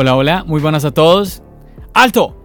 Hola, hola, muy buenas a todos. ¡Alto!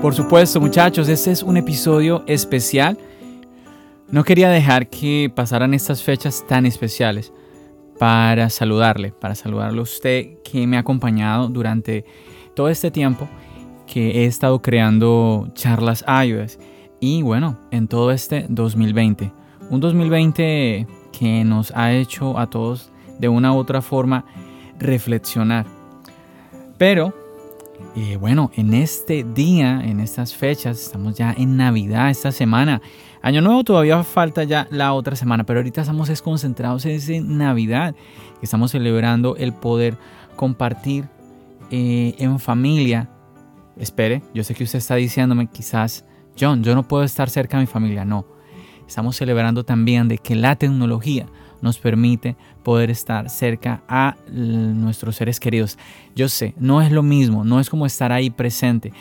Por supuesto, muchachos, este es un episodio especial. No quería dejar que pasaran estas fechas tan especiales para saludarle, para saludarle a usted que me ha acompañado durante todo este tiempo que he estado creando charlas iOS y bueno, en todo este 2020. Un 2020 que nos ha hecho a todos de una u otra forma reflexionar. Pero eh, bueno, en este día, en estas fechas, estamos ya en Navidad, esta semana. Año Nuevo todavía falta ya la otra semana, pero ahorita estamos concentrados en Navidad. Estamos celebrando el poder compartir eh, en familia espere, yo sé que usted está diciéndome quizás, John, yo no puedo estar cerca de mi familia. No, estamos celebrando también de que la tecnología nos permite poder estar cerca a nuestros seres queridos. Yo sé, no es lo mismo, no es como estar ahí presente.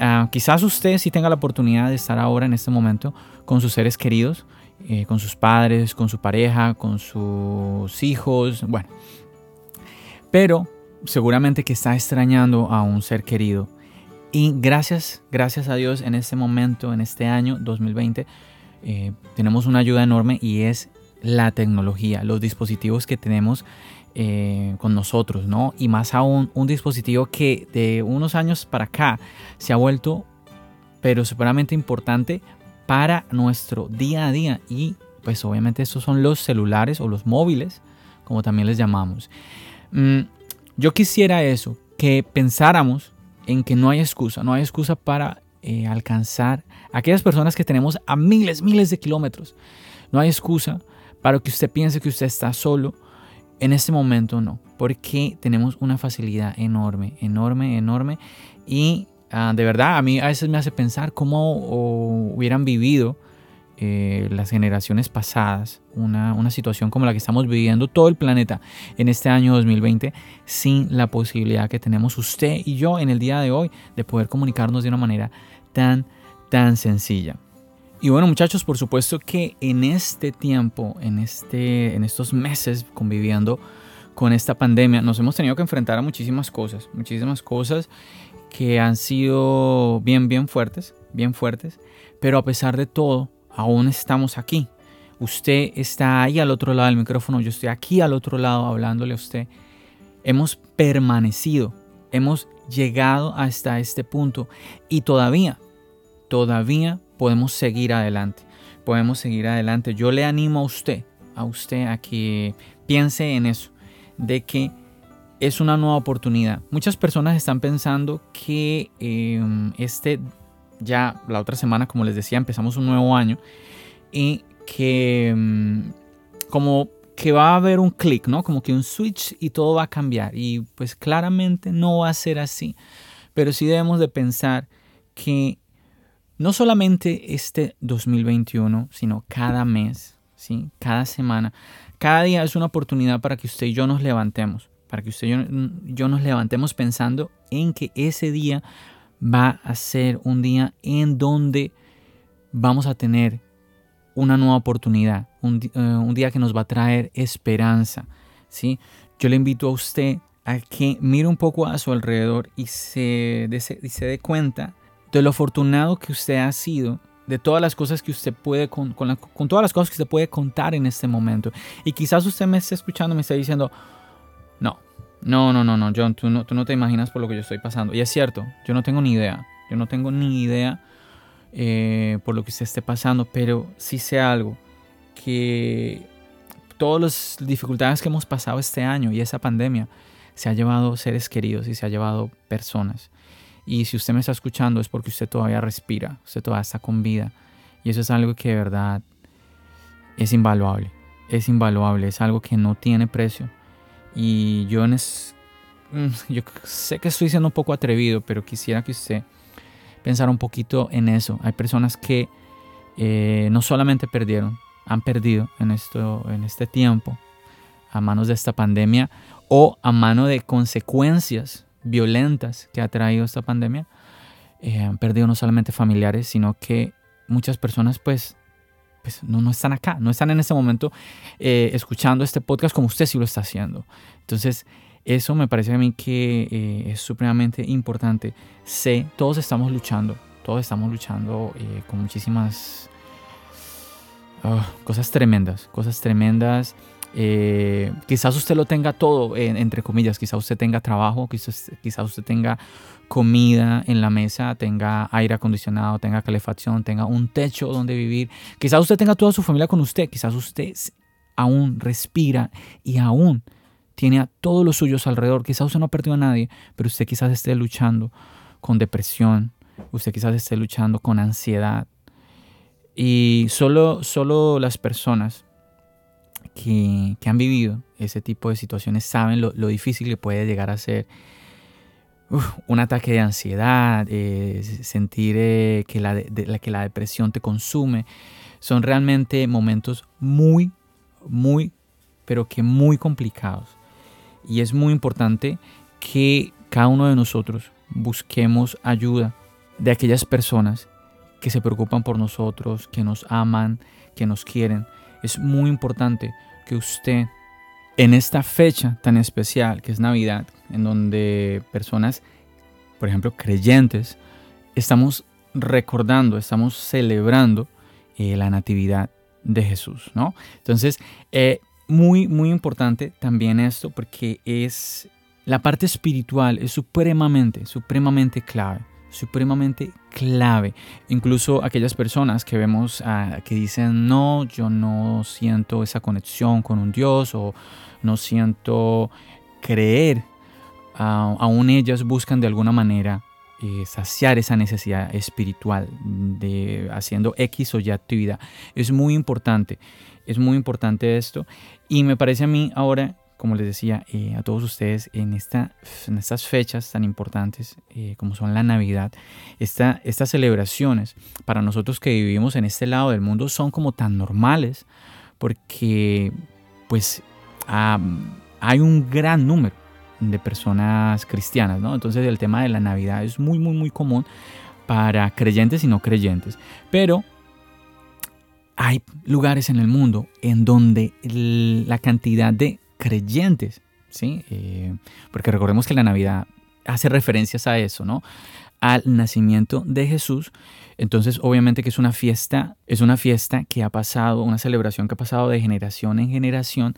Ah, quizás usted sí tenga la oportunidad de estar ahora en este momento con sus seres queridos, eh, con sus padres, con su pareja, con sus hijos, bueno. Pero seguramente que está extrañando a un ser querido y gracias, gracias a Dios en este momento, en este año 2020, eh, tenemos una ayuda enorme y es la tecnología, los dispositivos que tenemos eh, con nosotros, ¿no? Y más aún un dispositivo que de unos años para acá se ha vuelto, pero superamente importante para nuestro día a día. Y pues obviamente estos son los celulares o los móviles, como también les llamamos. Mm, yo quisiera eso, que pensáramos en que no hay excusa, no hay excusa para eh, alcanzar a aquellas personas que tenemos a miles, miles de kilómetros. No hay excusa para que usted piense que usted está solo. En este momento no, porque tenemos una facilidad enorme, enorme, enorme. Y ah, de verdad, a mí a veces me hace pensar cómo hubieran vivido eh, las generaciones pasadas, una, una, situación como la que estamos viviendo todo el planeta en este año 2020, sin la posibilidad que tenemos usted y yo en el día de hoy de poder comunicarnos de una manera tan, tan sencilla. Y bueno muchachos, por supuesto que en este tiempo, en, este, en estos meses conviviendo con esta pandemia, nos hemos tenido que enfrentar a muchísimas cosas, muchísimas cosas que han sido bien, bien fuertes, bien fuertes, pero a pesar de todo, aún estamos aquí. Usted está ahí al otro lado del micrófono, yo estoy aquí al otro lado hablándole a usted. Hemos permanecido, hemos llegado hasta este punto y todavía, todavía podemos seguir adelante. Podemos seguir adelante. Yo le animo a usted, a usted a que piense en eso, de que es una nueva oportunidad. Muchas personas están pensando que em, este ya la otra semana, como les decía, empezamos un nuevo año y que mm, como que va a haber un clic, ¿no? Como que un switch y todo va a cambiar. Y pues claramente no va a ser así. Pero sí debemos de pensar que no solamente este 2021, sino cada mes, ¿sí? Cada semana, cada día es una oportunidad para que usted y yo nos levantemos. Para que usted y yo, yo nos levantemos pensando en que ese día va a ser un día en donde vamos a tener una nueva oportunidad, un, eh, día que nos va a traer esperanza. ¿sí? Yo le invito a usted a que mire un poco a su alrededor y se, se dé cuenta de lo afortunado que usted ha sido, de todas las cosas que usted puede, con, con, todas las cosas que usted puede contar en este momento. Y quizás usted me esté escuchando, me esté diciendo, no, no, no, no, no, John, tú no, tú no te imaginas por lo que yo estoy pasando. Y es cierto, yo no tengo ni idea. Yo no tengo ni idea eh, por lo que usted esté pasando, pero sí sé algo, que todas las dificultades que hemos pasado este año y esa pandemia se ha llevado seres queridos y se ha llevado personas. Y si usted me está escuchando es porque usted todavía respira, usted todavía está con vida. Y eso es algo que de verdad es invaluable. Es invaluable, es algo que no tiene precio. Y yo, mm, yo sé que estoy siendo un poco atrevido, pero quisiera que usted pensara un poquito en eso. Hay personas que eh, no solamente perdieron, han perdido en, esto, en este tiempo a manos de esta pandemia o a mano de consecuencias violentas que ha traído esta pandemia, eh, han perdido no solamente familiares, sino que muchas personas pues, pues no, no están acá, no están en este momento eh, escuchando este podcast como usted sí lo está haciendo. Entonces, eso me parece a mí que eh, es supremamente importante. Sé, todos estamos luchando, todos estamos luchando con muchísimas ah, cosas tremendas, cosas tremendas. Eh, quizás usted lo tenga todo, entre comillas, quizás usted tenga trabajo, quizás, quizás usted tenga comida en la mesa, tenga aire acondicionado, tenga calefacción, tenga un techo donde vivir, quizás usted tenga toda su familia con usted, quizás usted aún respira y aún tiene a todos los suyos alrededor, quizás usted no ha perdido a nadie, pero usted quizás esté luchando con depresión, usted quizás esté luchando con ansiedad. Y solo, solo las personas que, han vivido ese tipo de situaciones saben lo, difícil que puede llegar a ser un ataque de ansiedad, eh, sentir eh, que, la, que la depresión te consume. Son realmente momentos muy, muy, pero que muy complicados. Y es muy importante que cada uno de nosotros busquemos ayuda de aquellas personas que se preocupan por nosotros, que nos aman, que nos quieren. Es muy importante que usted en esta fecha tan especial que es Navidad, en donde personas, por ejemplo, creyentes, estamos recordando, estamos celebrando eh, la natividad de Jesús, ¿no? Entonces, eh, muy, muy importante también esto porque es la parte espiritual, es supremamente, supremamente clave supremamente clave. Incluso aquellas personas que vemos ah, que dicen, no, yo no siento esa conexión con un Dios o no siento creer, ah, aún ellas buscan de alguna manera eh, saciar esa necesidad espiritual de haciendo X o Y actividad. Es muy importante, es muy importante esto y me parece a mí ahora como les decía eh, a todos ustedes, en, esta, en estas fechas tan importantes eh, como son la Navidad, esta, estas celebraciones para nosotros que vivimos en este lado del mundo son como tan normales porque pues hay un gran número de personas cristianas, ¿no? Entonces el tema de la Navidad es muy, muy, muy común para creyentes y no creyentes. Pero hay lugares en el mundo en donde la cantidad de creyentes, ¿sí? Eh, porque recordemos que la Navidad hace referencias a eso, ¿no? Al nacimiento de Jesús. Entonces, obviamente que es una fiesta, es una fiesta que ha pasado, una celebración que ha pasado de generación en generación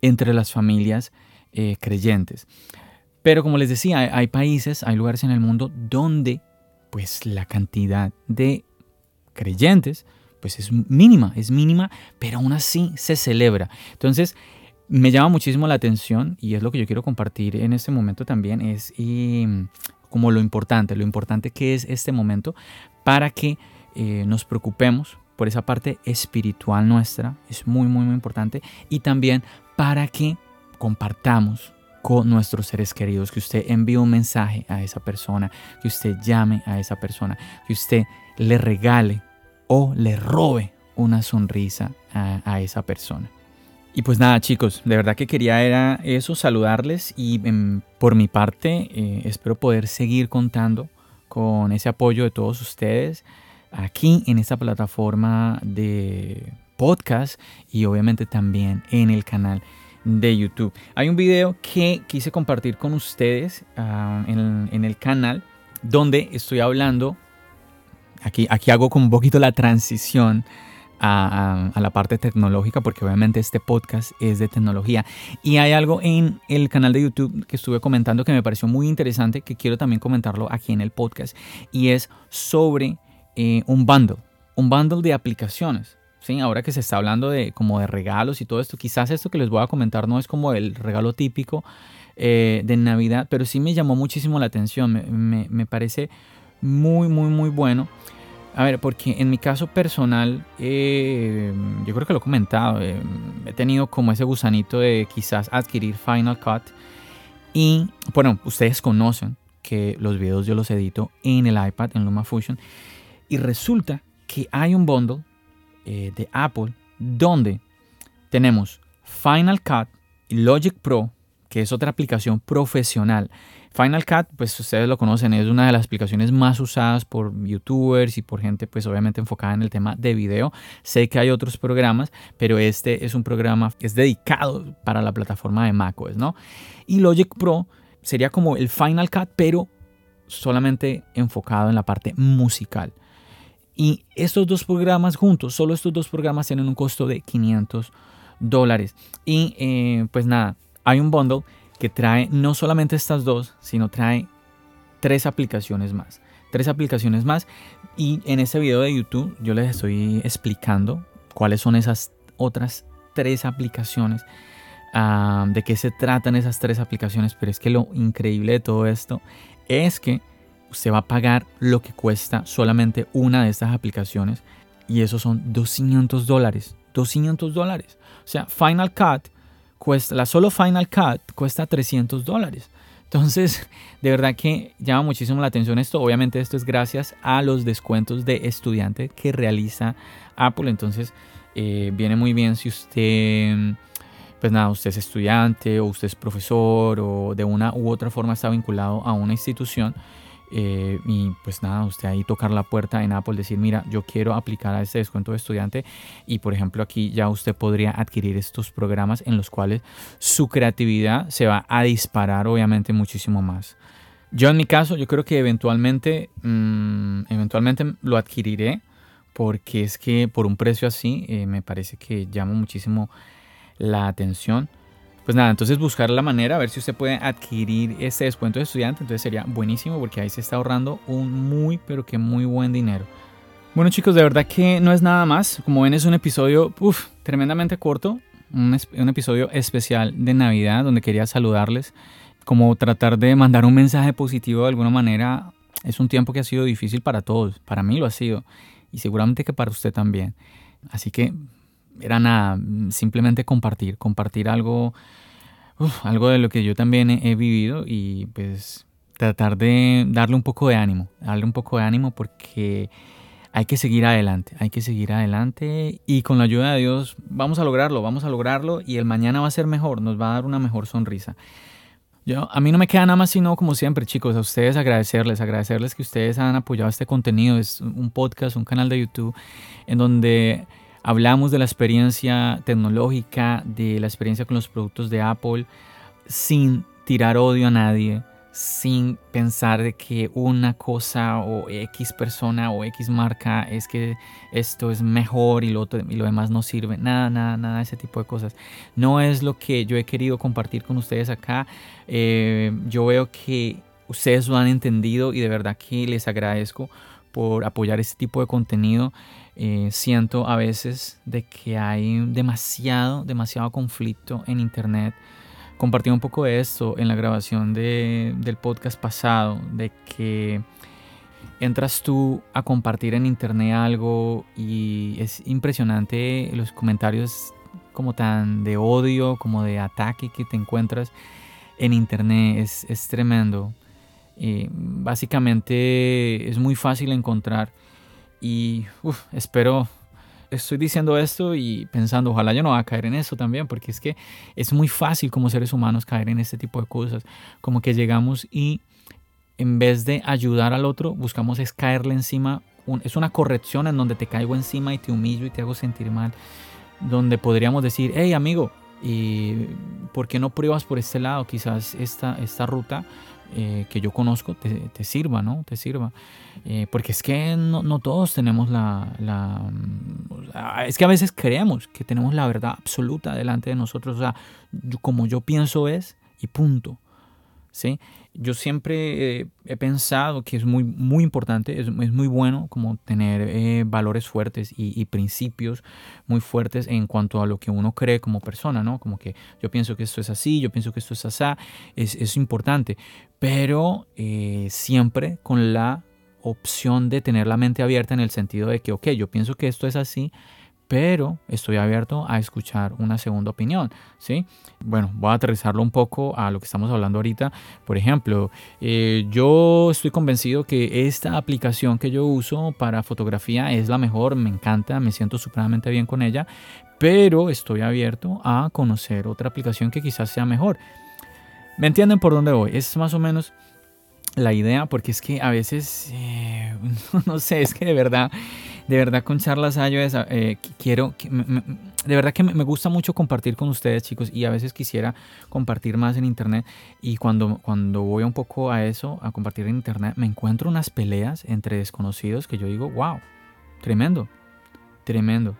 entre las familias eh, creyentes. Pero como les decía, hay países, hay lugares en el mundo donde pues la cantidad de creyentes pues es mínima, es mínima, pero aún así se celebra. Entonces, me llama muchísimo la atención y es lo que yo quiero compartir en este momento también, es como lo importante, lo importante que es este momento para que eh, nos preocupemos por esa parte espiritual nuestra, es muy, muy, muy importante, y también para que compartamos con nuestros seres queridos, que usted envíe un mensaje a esa persona, que usted llame a esa persona, que usted le regale o le robe una sonrisa a esa persona. Y pues nada chicos, de verdad que quería era eso, saludarles y em, por mi parte eh, espero poder seguir contando con ese apoyo de todos ustedes aquí en esta plataforma de podcast y obviamente también en el canal de YouTube. Hay un video que quise compartir con ustedes ah, en, el canal donde estoy hablando, aquí, aquí hago como un poquito la transición a, la parte tecnológica, porque obviamente este podcast es de tecnología. Y hay algo en el canal de YouTube que estuve comentando que me pareció muy interesante, que quiero también comentarlo aquí en el podcast, y es sobre eh, un bundle, un bundle de aplicaciones. ¿sí? Ahora que se está hablando de como de regalos y todo esto, quizás esto que les voy a comentar no es como el regalo típico eh, de Navidad, pero sí me llamó muchísimo la atención, me, me parece muy, muy, muy bueno. A ver, porque en mi caso personal, eh, yo creo que lo he comentado, eh, he tenido como ese gusanito de quizás adquirir Final Cut. Y bueno, ustedes conocen que los videos yo los edito en el iPad, en LumaFusion. Y resulta que hay un bundle eh, de Apple donde tenemos Final Cut Logic Pro, que es otra aplicación profesional. Final Cut, pues ustedes lo conocen, es una de las aplicaciones más usadas por youtubers y por gente pues obviamente enfocada en el tema de video. Sé que hay otros programas, pero este es un programa que es dedicado para la plataforma de macOS, ¿no? Y Logic Pro sería como el Final Cut, pero solamente enfocado en la parte musical. Y estos dos programas juntos, solo estos dos programas tienen un costo de 500 dólares. Y eh, pues nada, hay un bundle que trae no solamente estas dos, sino trae tres aplicaciones más. Tres aplicaciones más. Y en este video de YouTube yo les estoy explicando cuáles son esas otras tres aplicaciones. Ah, de qué se tratan esas tres aplicaciones. Pero es que lo increíble de todo esto es que usted va a pagar lo que cuesta solamente una de estas aplicaciones. Y eso son 200 dólares. 200 dólares. O sea, Final Cut cuesta, la solo Final Cut cuesta 300 dólares. Entonces, de verdad que llama muchísimo la atención esto. Obviamente esto es gracias a los descuentos de estudiante que realiza Apple. Entonces, eh, viene muy bien si usted, pues nada, usted es estudiante o usted es profesor o de una u otra forma está vinculado a una institución eh, y pues nada, usted ahí tocar la puerta en Apple, decir, mira, yo quiero aplicar a este descuento de estudiante y por ejemplo aquí ya usted podría adquirir estos programas en los cuales su creatividad se va a disparar obviamente muchísimo más. Yo en mi caso, yo creo que eventualmente, mm, eventualmente lo adquiriré porque es que por un precio así eh, me parece que llama muchísimo la atención. Pues nada, entonces buscar la manera, a ver si usted puede adquirir este descuento de estudiante. Entonces sería buenísimo porque ahí se está ahorrando un muy, pero que muy buen dinero. Bueno chicos, de verdad que no es nada más. Como ven es un episodio tremendamente corto. Un, un episodio especial de Navidad donde quería saludarles. Como tratar de mandar un mensaje positivo de alguna manera. Es un tiempo que ha sido difícil para todos. Para mí lo ha sido. Y seguramente que para usted también. Así que era nada, simplemente compartir, compartir algo, algo de lo que yo también he, vivido y pues tratar de darle un poco de ánimo, darle un poco de ánimo porque hay que seguir adelante, hay que seguir adelante y con la ayuda de Dios vamos a lograrlo, vamos a lograrlo y el mañana va a ser mejor, nos va a dar una mejor sonrisa. Yo, a mí no me queda nada más sino, como siempre, chicos, a ustedes agradecerles, agradecerles que ustedes han apoyado este contenido. Es un podcast, un canal de YouTube en donde Hablamos de la experiencia tecnológica, de la experiencia con los productos de Apple, sin tirar odio a nadie, sin pensar de que una cosa o X persona o X marca es que esto es mejor y lo, y lo demás no sirve. Nada, nada, nada ese tipo de cosas. No es lo que yo he querido compartir con ustedes acá. Eh, yo veo que ustedes lo han entendido y de verdad que les agradezco por apoyar este tipo de contenido. Eh, siento a veces de que hay demasiado, demasiado conflicto en Internet. Compartí un poco de esto en la grabación de, del podcast pasado, de que entras tú a compartir en Internet algo y es impresionante los comentarios como tan de odio, como de ataque que te encuentras en Internet. Es, es tremendo. Eh, básicamente es muy fácil encontrar y espero, estoy diciendo esto y pensando, ojalá yo no va a caer en eso también, porque es que es muy fácil como seres humanos caer en este tipo de cosas, como que llegamos y en vez de ayudar al otro, buscamos es caerle encima, es una corrección en donde te caigo encima y te humillo y te hago sentir mal, donde podríamos decir, hey amigo, ¿y ¿por qué no pruebas por este lado? Quizás esta, esta ruta eh, que yo conozco te, sirva, ¿no? Te sirva. Eh, porque es que no, todos tenemos la, la, Es que a veces creemos que tenemos la verdad absoluta delante de nosotros. O sea, como yo pienso es y punto. ¿Sí? Yo siempre eh, he pensado que es muy, muy importante, es, muy bueno como tener eh, valores fuertes y, principios muy fuertes en cuanto a lo que uno cree como persona, ¿no? Como que yo pienso que esto es así, yo pienso que esto es así, es, es importante, pero eh, siempre con la opción de tener la mente abierta en el sentido de que, ok, yo pienso que esto es así, pero estoy abierto a escuchar una segunda opinión, ¿sí? Bueno, voy a aterrizarlo un poco a lo que estamos hablando ahorita. Por ejemplo, eh, yo estoy convencido que esta aplicación que yo uso para fotografía es la mejor, me encanta, me siento supremamente bien con ella, pero estoy abierto a conocer otra aplicación que quizás sea mejor. ¿Me entienden por dónde voy? Es más o menos la idea, porque es que a veces, eh, no sé, es que de verdad, de verdad con charlas iOS eh, quiero, de verdad que me gusta mucho compartir con ustedes chicos y a veces quisiera compartir más en internet y cuando, cuando voy un poco a eso, a compartir en internet, me encuentro unas peleas entre desconocidos que yo digo, wow, tremendo, tremendo.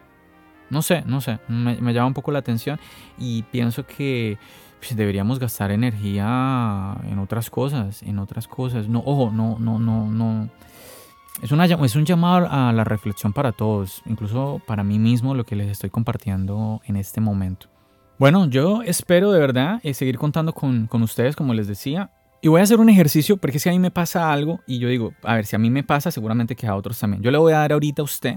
No sé, no sé, me, llama un poco la atención y pienso que pues, deberíamos gastar energía en otras cosas, en otras cosas. No, ojo, no, no, no, no. Es, una, es un llamado a la reflexión para todos, incluso para mí mismo, lo que les estoy compartiendo en este momento. Bueno, yo espero de verdad eh, seguir contando con, con ustedes, como les decía. Y voy a hacer un ejercicio porque si a mí me pasa algo y yo digo, a ver, si a mí me pasa, seguramente que a otros también. Yo le voy a dar ahorita a usted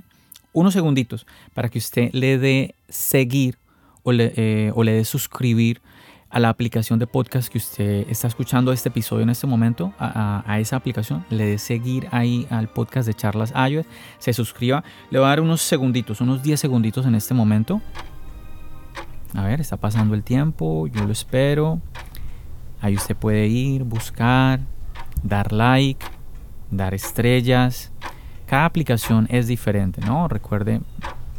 unos segunditos para que usted le dé seguir o le, eh, o le dé suscribir a la aplicación de podcast que usted está escuchando este episodio en este momento, a, esa aplicación, le dé seguir ahí al podcast de Charlas iOS, se suscriba, le va a dar unos segunditos, unos 10 segunditos en este momento. A ver, está pasando el tiempo, yo lo espero. Ahí usted puede ir, buscar, dar like, dar estrellas. Cada aplicación es diferente, ¿no? Recuerde,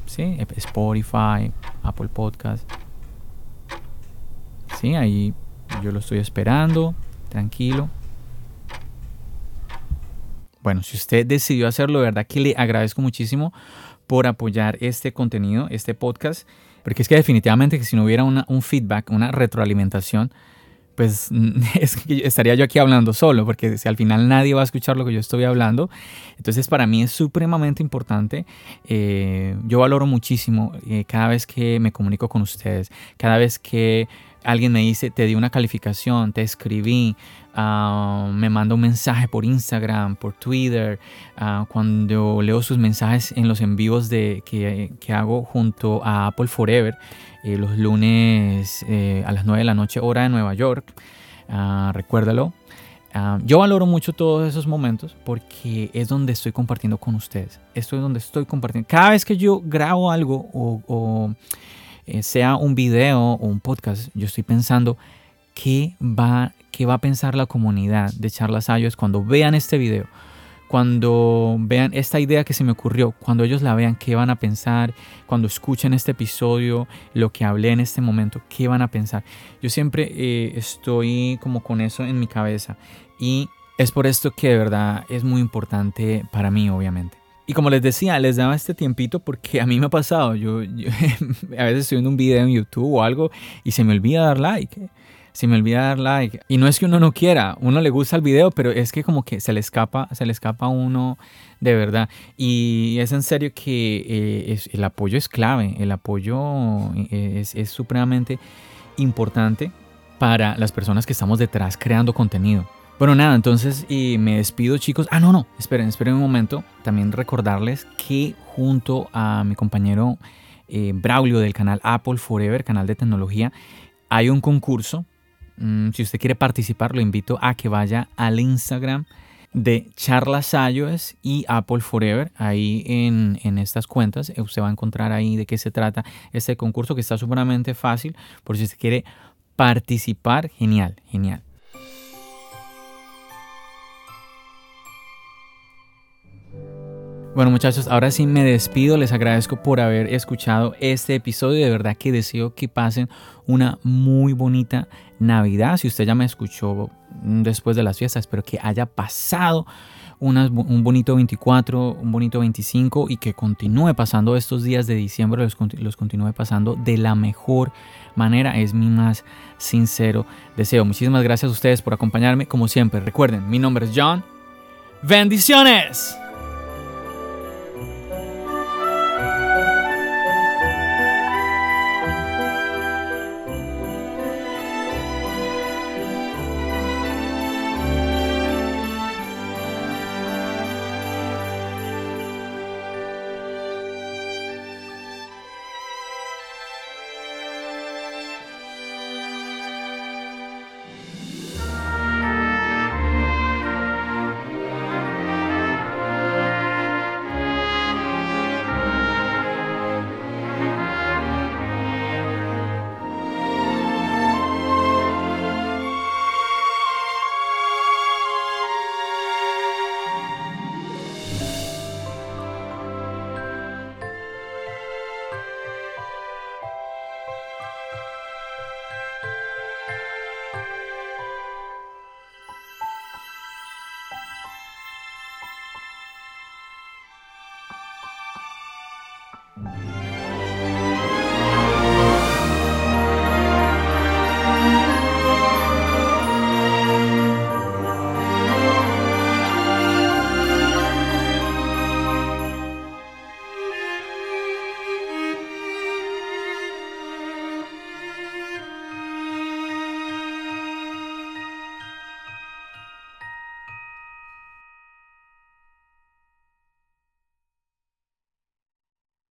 sí, Spotify, Apple Podcast Sí, ahí yo lo estoy esperando, tranquilo. Bueno, si usted decidió hacerlo, de verdad que le agradezco muchísimo por apoyar este contenido, este podcast, porque es que definitivamente que si no hubiera un feedback, una retroalimentación, pues estaría yo aquí hablando solo, porque si al final nadie va a escuchar lo que yo estoy hablando, entonces para mí es supremamente importante. Eh, yo valoro muchísimo eh, cada vez que me comunico con ustedes, cada vez que alguien me dice, te di una calificación, te escribí, ah, me manda un mensaje por Instagram, por Twitter, ah, cuando leo sus mensajes en los envíos de, que, hago junto a Apple Forever, eh, los lunes eh, a las 9 de la noche, hora de Nueva York, ah, recuérdalo. yo valoro mucho todos esos momentos porque es donde estoy compartiendo con ustedes. Esto es donde estoy compartiendo. Cada vez que yo grabo algo o eh, sea un video o un podcast, yo estoy pensando qué va, qué va a pensar la comunidad de Charlas Ayos cuando vean este video, cuando vean esta idea que se me ocurrió, cuando ellos la vean, qué van a pensar, cuando escuchen este episodio, lo que hablé en este momento, qué van a pensar. Yo siempre eh, estoy como con eso en mi cabeza y es por esto que de verdad es muy importante para mí, obviamente. Y como les decía, les daba este tiempito porque a mí me ha pasado. Yo, a veces estoy viendo un video en YouTube o algo y se me olvida dar like. Se me olvida dar like. Y no es que uno no quiera, uno le gusta el video, pero es que como que se le escapa, se le escapa a uno de verdad. Y es en serio que eh, el apoyo es clave. El apoyo eh, es, es supremamente importante para las personas que estamos detrás creando contenido. Bueno, nada, entonces me despido chicos. Ah, no, no, esperen, esperen un momento. También recordarles que junto a mi compañero eh, Braulio del canal Apple Forever, canal de tecnología, hay un concurso. Mm, si usted quiere participar, lo invito a que vaya al Instagram de Charlas iOS y Apple Forever. Ahí en, en, estas cuentas eh, usted va a encontrar ahí de qué se trata este concurso que está sumamente fácil. Por si usted quiere participar, genial, genial. Bueno muchachos, ahora sí me despido, les agradezco por haber escuchado este episodio, de verdad que deseo que pasen una muy bonita Navidad, si usted ya me escuchó después de las fiestas, espero que haya pasado un bonito 24, un bonito 25 y que continúe pasando estos días de diciembre, los, los continúe pasando de la mejor manera, es mi más sincero deseo. Muchísimas gracias a ustedes por acompañarme, como siempre, recuerden, mi nombre es John, bendiciones. Bye.